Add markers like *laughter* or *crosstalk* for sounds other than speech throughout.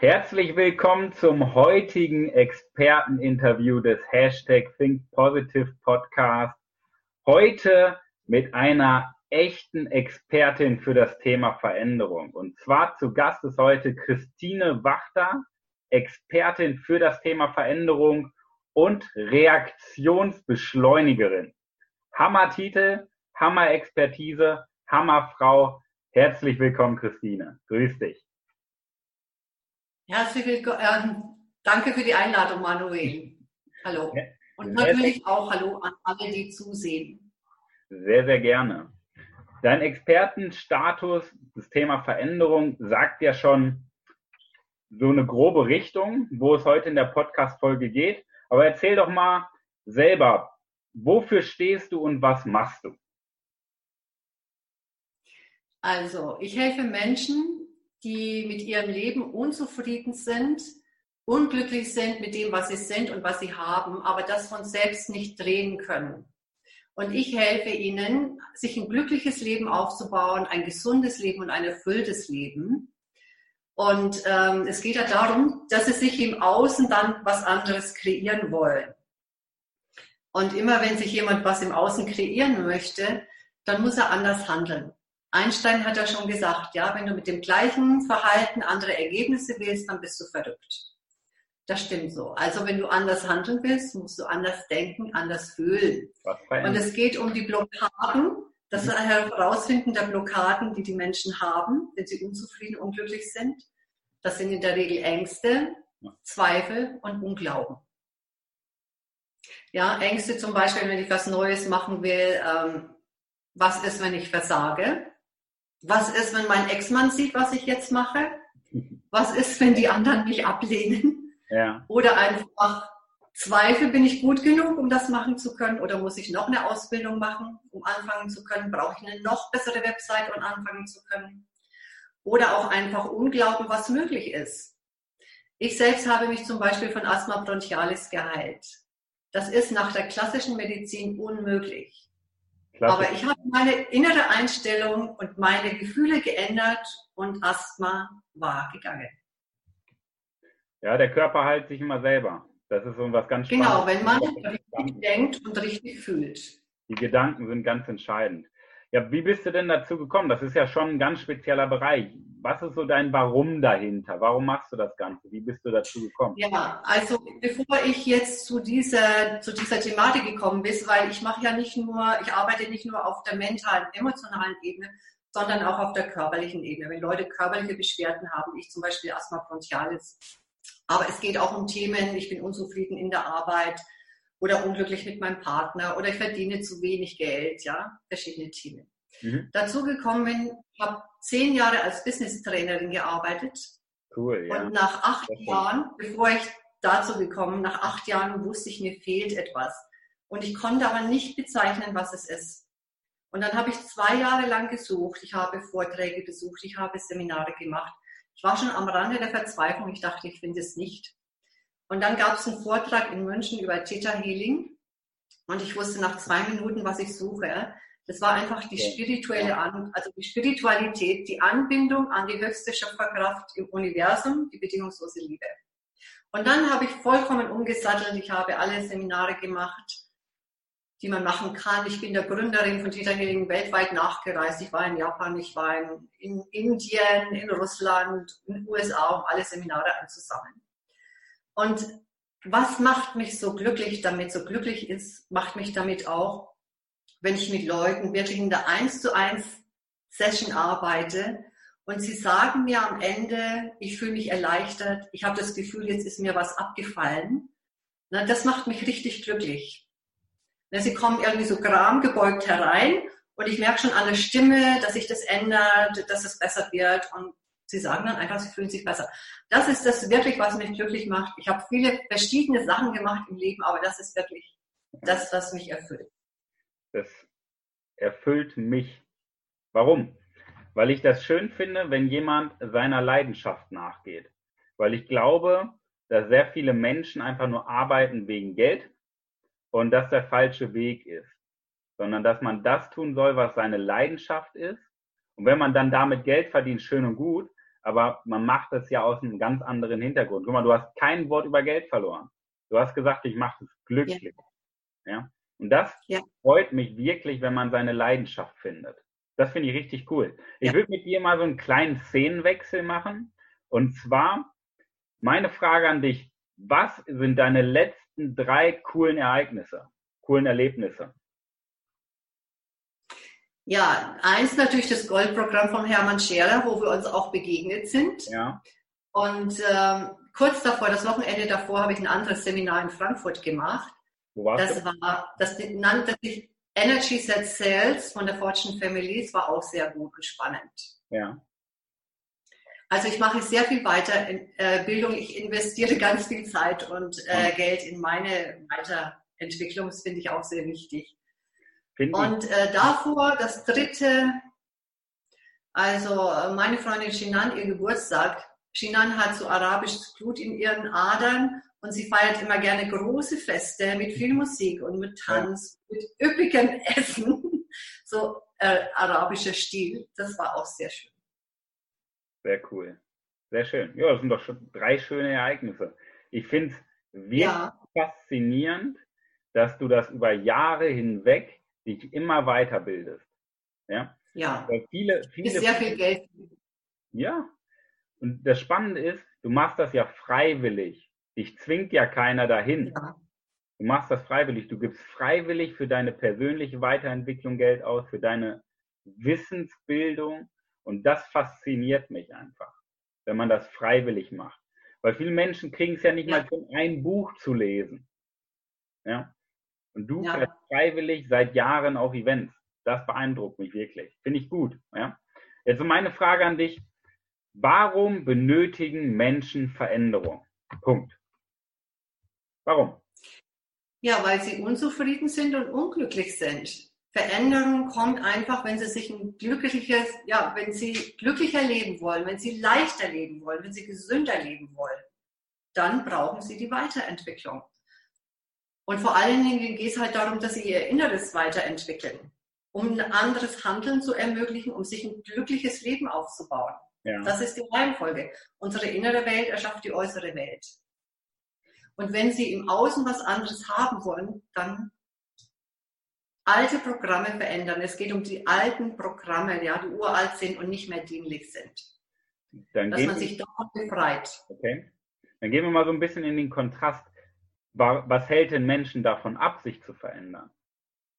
Herzlich willkommen zum heutigen Experteninterview des Hashtag Think Positive Podcast. Heute mit einer echten Expertin für das Thema Veränderung. Und zwar zu Gast ist heute Christine Wachter, Expertin für das Thema Veränderung und Reaktionsbeschleunigerin. Hammer-Titel, Hammer-Expertise, Hammerfrau. Herzlich willkommen, Christine. Grüß dich. Herzlich willkommen. Äh, danke für die Einladung, Manuel. Hallo. Und natürlich auch Hallo an alle, die zusehen. Sehr, sehr gerne. Dein Expertenstatus, das Thema Veränderung, sagt ja schon so eine grobe Richtung, wo es heute in der Podcast-Folge geht. Aber erzähl doch mal selber, wofür stehst du und was machst du? Also, ich helfe Menschen, die mit ihrem Leben unzufrieden sind, unglücklich sind mit dem, was sie sind und was sie haben, aber das von selbst nicht drehen können. Und ich helfe ihnen, sich ein glückliches Leben aufzubauen, ein gesundes Leben und ein erfülltes Leben. Und ähm, es geht ja darum, dass sie sich im Außen dann was anderes kreieren wollen. Und immer wenn sich jemand was im Außen kreieren möchte, dann muss er anders handeln. Einstein hat ja schon gesagt, ja, wenn du mit dem gleichen Verhalten andere Ergebnisse willst, dann bist du verrückt. Das stimmt so. Also wenn du anders handeln willst, musst du anders denken, anders fühlen. Und es geht um die Blockaden, das mhm. Herausfinden der Blockaden, die die Menschen haben, wenn sie unzufrieden, unglücklich sind. Das sind in der Regel Ängste, Zweifel und Unglauben. Ja, Ängste zum Beispiel, wenn ich was Neues machen will, ähm, was ist, wenn ich versage? Was ist, wenn mein Ex-Mann sieht, was ich jetzt mache? Was ist, wenn die anderen mich ablehnen? Ja. Oder einfach Zweifel, bin ich gut genug, um das machen zu können? Oder muss ich noch eine Ausbildung machen, um anfangen zu können? Brauche ich eine noch bessere Website, um anfangen zu können? Oder auch einfach Unglauben, was möglich ist. Ich selbst habe mich zum Beispiel von Asthma bronchialis geheilt. Das ist nach der klassischen Medizin unmöglich. Klasse. Aber ich habe meine innere Einstellung und meine Gefühle geändert und Asthma war gegangen. Ja, der Körper heilt sich immer selber. Das ist so was ganz Genau, wenn man richtig denkt und richtig fühlt. Die Gedanken sind ganz entscheidend. Ja, wie bist du denn dazu gekommen? Das ist ja schon ein ganz spezieller Bereich. Was ist so dein Warum dahinter? Warum machst du das Ganze? Wie bist du dazu gekommen? Ja, also bevor ich jetzt zu dieser, zu dieser Thematik gekommen bin, weil ich mache ja nicht nur, ich arbeite nicht nur auf der mentalen, emotionalen Ebene, sondern auch auf der körperlichen Ebene. Wenn Leute körperliche Beschwerden haben, ich zum Beispiel Asthma bronchialis, aber es geht auch um Themen, ich bin unzufrieden in der Arbeit, oder unglücklich mit meinem Partner oder ich verdiene zu wenig Geld, ja, verschiedene Themen. Mhm. Dazu gekommen bin, habe zehn Jahre als Business Trainerin gearbeitet. Cool, ja. Und nach acht Jahren, bevor ich dazu gekommen, nach acht Jahren wusste ich, mir fehlt etwas. Und ich konnte aber nicht bezeichnen, was es ist. Und dann habe ich zwei Jahre lang gesucht. Ich habe Vorträge besucht, ich habe Seminare gemacht. Ich war schon am Rande der Verzweiflung. Ich dachte, ich finde es nicht. Und dann gab es einen Vortrag in München über Theta Healing. Und ich wusste nach zwei Minuten, was ich suche. Das war einfach die spirituelle also die Spiritualität, die Anbindung an die höchste Schöpferkraft im Universum, die bedingungslose Liebe. Und dann habe ich vollkommen umgesattelt. Ich habe alle Seminare gemacht, die man machen kann. Ich bin der Gründerin von Theta Healing weltweit nachgereist. Ich war in Japan, ich war in, in Indien, in Russland, in den USA, um alle Seminare einzusammeln. Und was macht mich so glücklich, damit so glücklich ist, macht mich damit auch, wenn ich mit Leuten wirklich in der 1 zu 1 Session arbeite und sie sagen mir am Ende, ich fühle mich erleichtert, ich habe das Gefühl, jetzt ist mir was abgefallen. Na, das macht mich richtig glücklich. Na, sie kommen irgendwie so gramgebeugt herein und ich merke schon an der Stimme, dass sich das ändert, dass es besser wird und Sie sagen dann einfach, sie fühlen sich besser. Das ist das wirklich, was mich glücklich macht. Ich habe viele verschiedene Sachen gemacht im Leben, aber das ist wirklich das, was mich erfüllt. Das erfüllt mich. Warum? Weil ich das schön finde, wenn jemand seiner Leidenschaft nachgeht. Weil ich glaube, dass sehr viele Menschen einfach nur arbeiten wegen Geld und das der falsche Weg ist. Sondern dass man das tun soll, was seine Leidenschaft ist. Und wenn man dann damit Geld verdient, schön und gut, aber man macht es ja aus einem ganz anderen Hintergrund. Guck mal, du hast kein Wort über Geld verloren. Du hast gesagt, ich mache es glücklich. Ja. ja. Und das ja. freut mich wirklich, wenn man seine Leidenschaft findet. Das finde ich richtig cool. Ich ja. würde mit dir mal so einen kleinen Szenenwechsel machen. Und zwar meine Frage an dich. Was sind deine letzten drei coolen Ereignisse, coolen Erlebnisse? Ja, eins natürlich das Goldprogramm von Hermann Scherer, wo wir uns auch begegnet sind. Ja. Und ähm, kurz davor, das Wochenende davor, habe ich ein anderes Seminar in Frankfurt gemacht. Wo warst das du? war, das nannte sich Energy Set Sales von der Fortune Family. Es war auch sehr gut und spannend. Ja. Also ich mache sehr viel Weiterbildung. Äh, ich investiere ganz viel Zeit und äh, Geld in meine Weiterentwicklung. Das finde ich auch sehr wichtig. Und äh, davor das dritte, also äh, meine Freundin Shinan, ihr Geburtstag. Shinan hat so arabisches Blut in ihren Adern und sie feiert immer gerne große Feste mit viel Musik und mit Tanz, ja. mit üppigem *laughs* Essen, so äh, arabischer Stil. Das war auch sehr schön. Sehr cool. Sehr schön. Ja, das sind doch schon drei schöne Ereignisse. Ich finde es wirklich ja. faszinierend, dass du das über Jahre hinweg dich immer weiterbildest. Ja. Ja. Weil viele, viele. Ist sehr viel Geld. Ja. Und das Spannende ist, du machst das ja freiwillig. Dich zwingt ja keiner dahin. Ja. Du machst das freiwillig. Du gibst freiwillig für deine persönliche Weiterentwicklung Geld aus, für deine Wissensbildung. Und das fasziniert mich einfach, wenn man das freiwillig macht. Weil viele Menschen kriegen es ja nicht ja. mal hin, ein Buch zu lesen. Ja. Und du ja. fährst freiwillig seit Jahren auf Events. Das beeindruckt mich wirklich. Finde ich gut. Ja? Jetzt meine Frage an dich. Warum benötigen Menschen Veränderung? Punkt. Warum? Ja, weil sie unzufrieden sind und unglücklich sind. Veränderung kommt einfach, wenn sie sich ein glückliches, ja, wenn sie glücklicher leben wollen, wenn sie leichter leben wollen, wenn sie gesünder leben wollen, dann brauchen sie die Weiterentwicklung. Und vor allen Dingen geht es halt darum, dass sie ihr Inneres weiterentwickeln, um ein anderes Handeln zu ermöglichen, um sich ein glückliches Leben aufzubauen. Ja. Das ist die Reihenfolge. Unsere innere Welt erschafft die äußere Welt. Und wenn Sie im Außen was anderes haben wollen, dann alte Programme verändern. Es geht um die alten Programme, ja, die uralt sind und nicht mehr dienlich sind. Dann Dass man sich davon befreit. Okay. Dann gehen wir mal so ein bisschen in den Kontrast was hält den Menschen davon ab, sich zu verändern?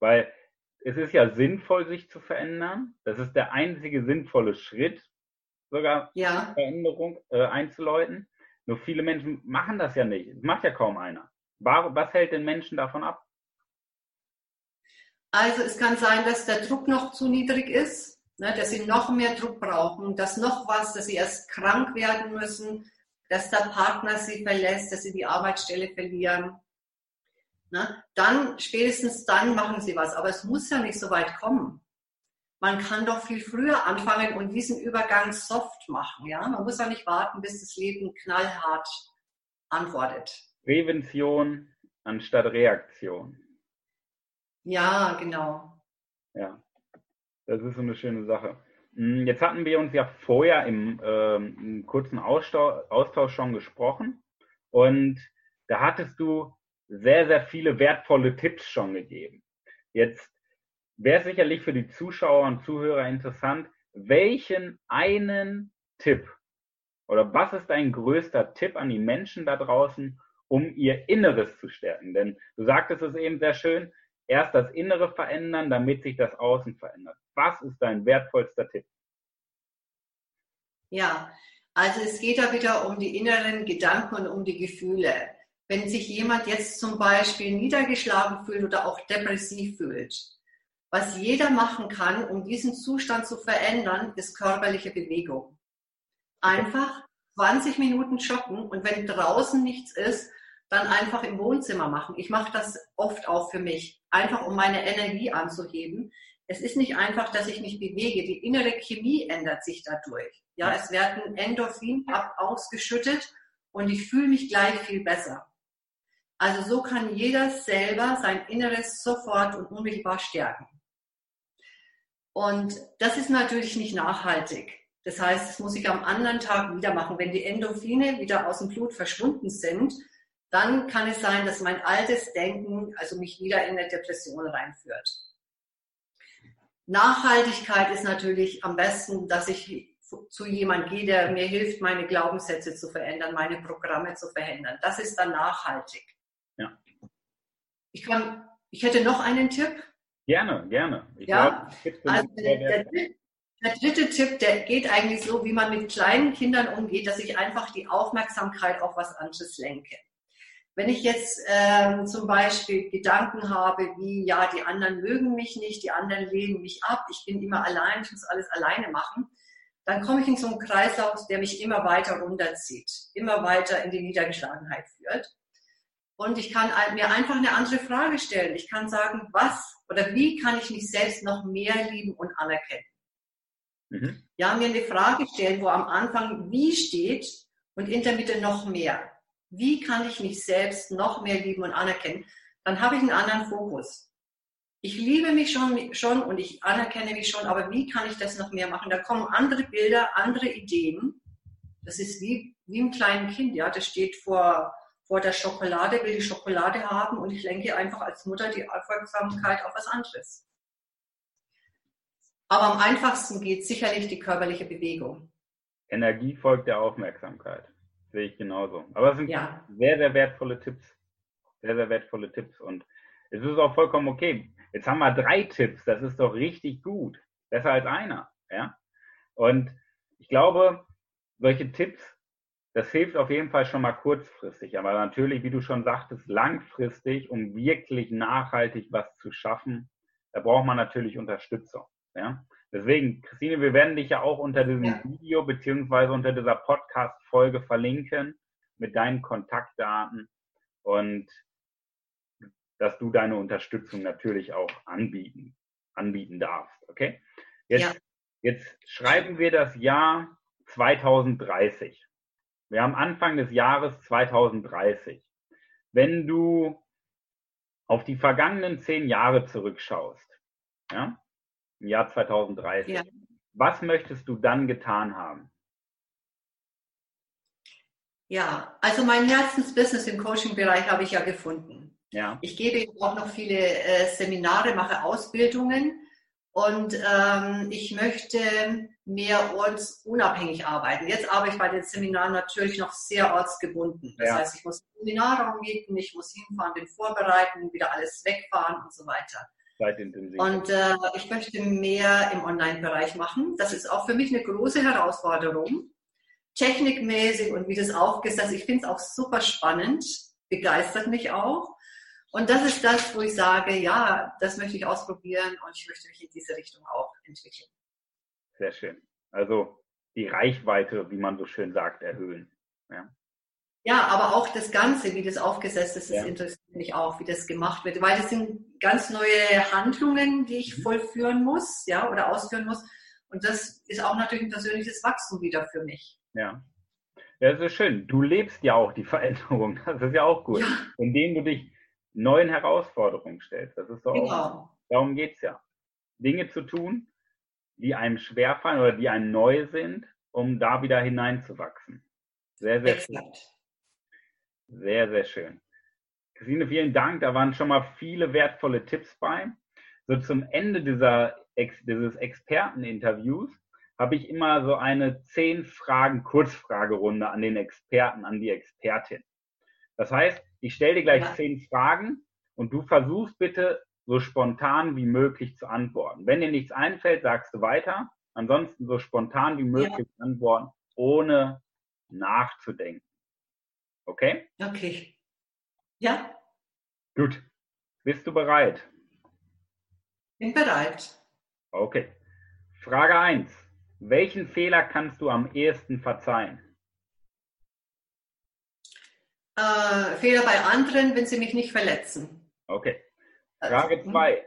Weil es ist ja sinnvoll, sich zu verändern. Das ist der einzige sinnvolle Schritt, sogar ja. Veränderung äh, einzuläuten. Nur viele Menschen machen das ja nicht. Das macht ja kaum einer. Was hält den Menschen davon ab? Also es kann sein, dass der Druck noch zu niedrig ist, ne, dass sie noch mehr Druck brauchen, dass noch was, dass sie erst krank werden müssen, dass der Partner sie verlässt, dass sie die Arbeitsstelle verlieren. Na, dann, spätestens dann machen sie was. Aber es muss ja nicht so weit kommen. Man kann doch viel früher anfangen und diesen Übergang soft machen. Ja? Man muss ja nicht warten, bis das Leben knallhart antwortet. Prävention anstatt Reaktion. Ja, genau. Ja, das ist so eine schöne Sache. Hm, jetzt hatten wir uns ja vorher im, ähm, im kurzen Austausch schon gesprochen und da hattest du sehr, sehr viele wertvolle Tipps schon gegeben. Jetzt wäre sicherlich für die Zuschauer und Zuhörer interessant, welchen einen Tipp oder was ist dein größter Tipp an die Menschen da draußen, um ihr Inneres zu stärken? Denn du sagtest es eben sehr schön, erst das Innere verändern, damit sich das Außen verändert. Was ist dein wertvollster Tipp? Ja, also es geht da wieder um die inneren Gedanken und um die Gefühle. Wenn sich jemand jetzt zum Beispiel niedergeschlagen fühlt oder auch depressiv fühlt, was jeder machen kann, um diesen Zustand zu verändern, ist körperliche Bewegung. Einfach 20 Minuten joggen und wenn draußen nichts ist, dann einfach im Wohnzimmer machen. Ich mache das oft auch für mich, einfach um meine Energie anzuheben. Es ist nicht einfach, dass ich mich bewege. Die innere Chemie ändert sich dadurch. Ja, es werden Endorphin ausgeschüttet und ich fühle mich gleich viel besser. Also so kann jeder selber sein Inneres sofort und unmittelbar stärken. Und das ist natürlich nicht nachhaltig. Das heißt, das muss ich am anderen Tag wieder machen. Wenn die Endorphine wieder aus dem Blut verschwunden sind, dann kann es sein, dass mein altes Denken also mich wieder in eine Depression reinführt. Nachhaltigkeit ist natürlich am besten, dass ich zu jemand gehe, der mir hilft, meine Glaubenssätze zu verändern, meine Programme zu verändern. Das ist dann nachhaltig. Ja. Ich, kann, ich hätte noch einen Tipp. Gerne, gerne. Ich ja, glaub, also der, der, der dritte Tipp, der geht eigentlich so, wie man mit kleinen Kindern umgeht, dass ich einfach die Aufmerksamkeit auf was anderes lenke. Wenn ich jetzt ähm, zum Beispiel Gedanken habe, wie, ja, die anderen mögen mich nicht, die anderen lehnen mich ab, ich bin immer allein, ich muss alles alleine machen, dann komme ich in so einen Kreislauf, der mich immer weiter runterzieht, immer weiter in die Niedergeschlagenheit führt. Und ich kann mir einfach eine andere Frage stellen. Ich kann sagen, was oder wie kann ich mich selbst noch mehr lieben und anerkennen? Mhm. Ja, mir eine Frage stellen, wo am Anfang wie steht und in der Mitte noch mehr. Wie kann ich mich selbst noch mehr lieben und anerkennen? Dann habe ich einen anderen Fokus ich liebe mich schon, schon und ich anerkenne mich schon, aber wie kann ich das noch mehr machen? Da kommen andere Bilder, andere Ideen. Das ist wie, wie ein kleines Kind, ja, das steht vor, vor der Schokolade, will die Schokolade haben und ich lenke einfach als Mutter die Aufmerksamkeit auf was anderes. Aber am einfachsten geht sicherlich die körperliche Bewegung. Energie folgt der Aufmerksamkeit. Sehe ich genauso. Aber es sind ja. sehr, sehr wertvolle Tipps. Sehr, sehr wertvolle Tipps. Und es ist auch vollkommen okay. Jetzt haben wir drei Tipps, das ist doch richtig gut. Besser als einer. Ja? Und ich glaube, solche Tipps, das hilft auf jeden Fall schon mal kurzfristig. Aber natürlich, wie du schon sagtest, langfristig, um wirklich nachhaltig was zu schaffen, da braucht man natürlich Unterstützung. Ja? Deswegen, Christine, wir werden dich ja auch unter diesem ja. Video beziehungsweise unter dieser Podcast-Folge verlinken mit deinen Kontaktdaten. Und dass du deine Unterstützung natürlich auch anbieten, anbieten darfst. Okay? Jetzt, ja. jetzt schreiben wir das Jahr 2030. Wir haben Anfang des Jahres 2030. Wenn du auf die vergangenen zehn Jahre zurückschaust, ja, im Jahr 2030, ja. was möchtest du dann getan haben? Ja, also mein Herzensbusiness im Coaching-Bereich habe ich ja gefunden. Ja. Ich gebe auch noch viele äh, Seminare, mache Ausbildungen und ähm, ich möchte mehr ortsunabhängig arbeiten. Jetzt arbeite ich bei den Seminaren natürlich noch sehr ortsgebunden. Das ja. heißt, ich muss Seminarraum mieten, ich muss hinfahren, den vorbereiten, wieder alles wegfahren und so weiter. Und äh, ich möchte mehr im Online-Bereich machen. Das ist auch für mich eine große Herausforderung. Technikmäßig und wie das aufgesetzt ist. Ich finde es auch super spannend, begeistert mich auch. Und das ist das, wo ich sage, ja, das möchte ich ausprobieren und ich möchte mich in diese Richtung auch entwickeln. Sehr schön. Also die Reichweite, wie man so schön sagt, erhöhen. Ja. Ja, aber auch das Ganze, wie das aufgesetzt ist, das ja. interessiert mich auch, wie das gemacht wird, weil das sind ganz neue Handlungen, die ich mhm. vollführen muss, ja, oder ausführen muss. Und das ist auch natürlich ein persönliches Wachstum wieder für mich. Ja. Ja, das ist schön. Du lebst ja auch die *laughs* Veränderung. Das ist ja auch gut. Ja. Indem du dich neuen Herausforderungen stellst. Das ist so genau. auch, darum geht's ja. Dinge zu tun, die einem schwerfallen oder die einem neu sind, um da wieder hineinzuwachsen. Sehr, sehr Exakt. schön. Sehr, sehr schön. Christine, vielen Dank. Da waren schon mal viele wertvolle Tipps bei. So zum Ende dieser, dieses Experteninterviews habe ich immer so eine zehn Fragen Kurzfragerunde an den Experten, an die Expertin. Das heißt, ich stelle dir gleich ja. zehn Fragen und du versuchst bitte so spontan wie möglich zu antworten. Wenn dir nichts einfällt, sagst du weiter. Ansonsten so spontan wie möglich ja. antworten, ohne nachzudenken. Okay? Okay. Ja. Gut. Bist du bereit? Bin bereit. Okay. Frage 1. welchen Fehler kannst du am ehesten verzeihen? Äh, Fehler bei anderen, wenn sie mich nicht verletzen. Okay. Frage 2. Also,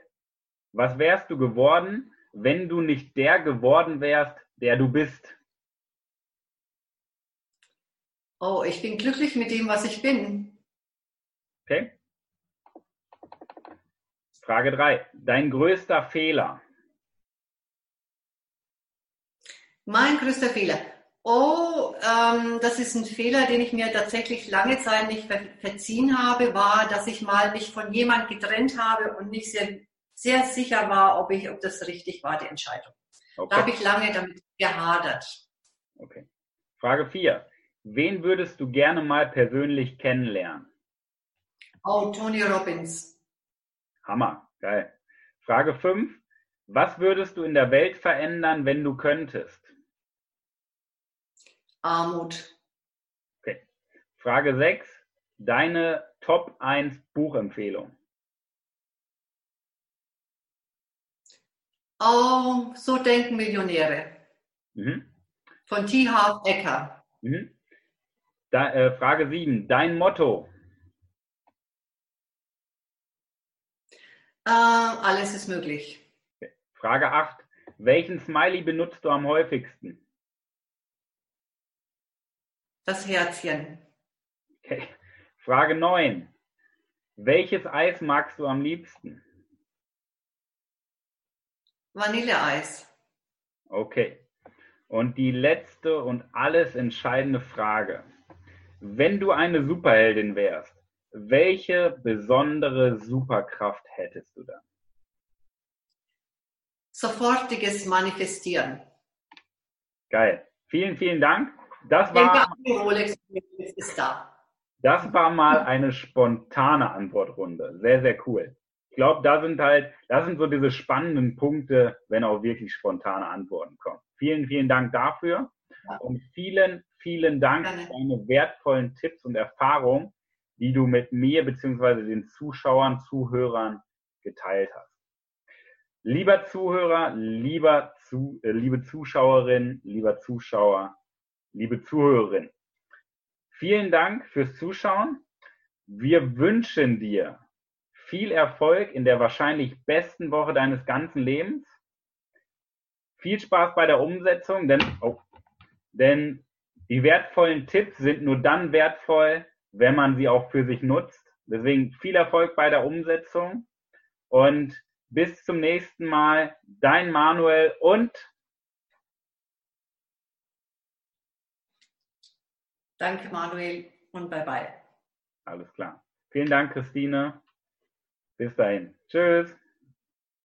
Was wärst du geworden, wenn du nicht der geworden wärst, der du bist? Oh, ich bin glücklich mit dem, was ich bin. Okay. Frage 3. Dein größter Fehler? Mein größter Fehler. Oh, ähm, das ist ein Fehler, den ich mir tatsächlich lange Zeit nicht ver verziehen habe, war, dass ich mal mich von jemand getrennt habe und nicht sehr, sehr sicher war, ob ich, ob das richtig war, die Entscheidung. Okay. Da habe ich lange damit gehadert. Okay. Frage 4. Wen würdest du gerne mal persönlich kennenlernen? Oh, Tony Robbins. Hammer, geil. Frage 5. Was würdest du in der Welt verändern, wenn du könntest? Armut. Okay. Frage 6. Deine Top 1 Buchempfehlung. Oh, so denken Millionäre. Mhm. Von T. Harv Ecker. Mhm. Da, äh, Frage 7. Dein Motto. Äh, alles ist möglich. Frage 8. Welchen Smiley benutzt du am häufigsten? Das Herzchen. Okay. Frage 9. Welches Eis magst du am liebsten? Vanilleeis. Okay. Und die letzte und alles entscheidende Frage. Wenn du eine Superheldin wärst, welche besondere Superkraft hättest du dann? Sofortiges Manifestieren. Geil. Vielen, vielen Dank. Das war, das war mal eine spontane Antwortrunde. Sehr, sehr cool. Ich glaube, da sind halt, da sind so diese spannenden Punkte, wenn auch wirklich spontane Antworten kommen. Vielen, vielen Dank dafür und vielen, vielen Dank für deine wertvollen Tipps und Erfahrungen, die du mit mir bzw. den Zuschauern, Zuhörern geteilt hast. Lieber Zuhörer, lieber zu, äh, liebe Zuschauerin, lieber Zuschauer, liebe Zuhörerin. Vielen Dank fürs Zuschauen. Wir wünschen dir viel Erfolg in der wahrscheinlich besten Woche deines ganzen Lebens. Viel Spaß bei der Umsetzung, denn, oh, denn die wertvollen Tipps sind nur dann wertvoll, wenn man sie auch für sich nutzt. Deswegen viel Erfolg bei der Umsetzung und bis zum nächsten Mal. Dein Manuel und Danke, Manuel, und bye bye. Alles klar. Vielen Dank, Christine. Bis dahin. Tschüss.